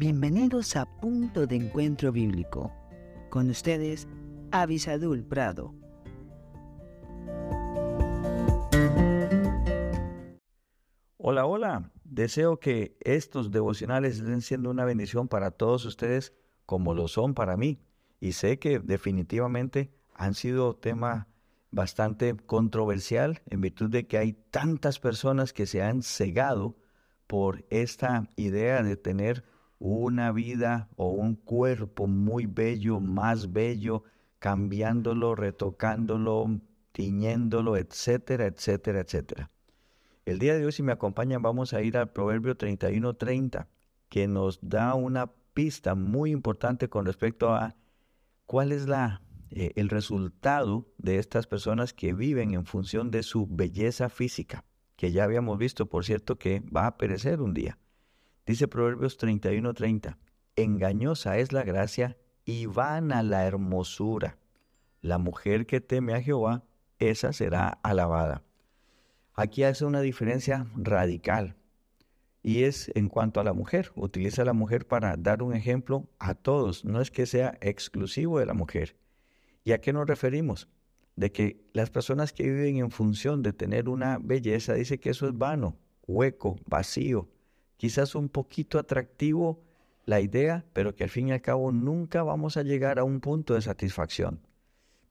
Bienvenidos a Punto de Encuentro Bíblico. Con ustedes, Avisadul Prado. Hola, hola. Deseo que estos devocionales estén siendo una bendición para todos ustedes como lo son para mí. Y sé que definitivamente han sido tema bastante controversial en virtud de que hay tantas personas que se han cegado por esta idea de tener una vida o un cuerpo muy bello, más bello, cambiándolo, retocándolo, tiñéndolo, etcétera, etcétera, etcétera. El día de hoy, si me acompañan, vamos a ir al Proverbio 31:30, que nos da una pista muy importante con respecto a cuál es la, eh, el resultado de estas personas que viven en función de su belleza física, que ya habíamos visto, por cierto, que va a perecer un día. Dice Proverbios 31:30, engañosa es la gracia y vana la hermosura. La mujer que teme a Jehová, esa será alabada. Aquí hace una diferencia radical y es en cuanto a la mujer. Utiliza a la mujer para dar un ejemplo a todos, no es que sea exclusivo de la mujer. ¿Y a qué nos referimos? De que las personas que viven en función de tener una belleza, dice que eso es vano, hueco, vacío, quizás un poquito atractivo la idea, pero que al fin y al cabo nunca vamos a llegar a un punto de satisfacción.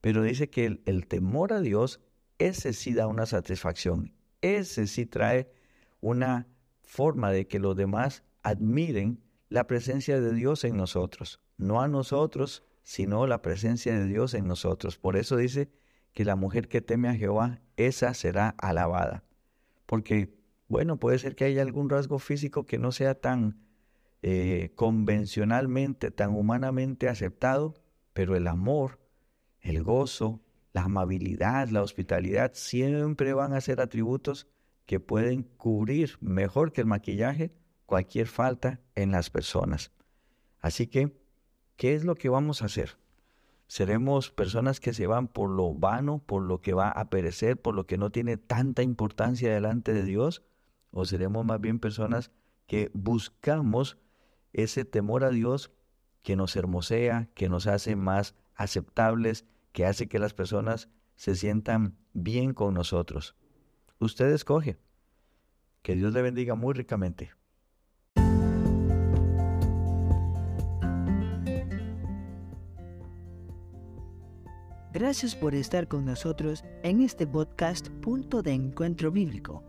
Pero dice que el, temor a Dios, ese sí da una satisfacción, ese sí trae una forma de que los demás admiren la presencia de Dios en nosotros, no a nosotros, sino la presencia de Dios en nosotros. Por eso dice que la mujer que teme a Jehová, esa será alabada. Porque, bueno, puede ser que haya algún rasgo físico que no sea tan eh, convencionalmente, tan humanamente aceptado, pero el amor, el gozo, la amabilidad, la hospitalidad, siempre van a ser atributos que pueden cubrir mejor que el maquillaje cualquier falta en las personas. Así que, ¿qué es lo que vamos a hacer? ¿Seremos personas que se van por lo vano, por lo que va a perecer, por lo que no tiene tanta importancia delante de Dios? ¿O seremos más bien personas que buscamos ese temor a Dios que nos hermosea, que nos hace más aceptables, que hace que las personas se sientan bien con nosotros. Usted escoge. Que Dios le bendiga muy ricamente. Gracias por estar con nosotros en este podcast Punto de Encuentro Bíblico.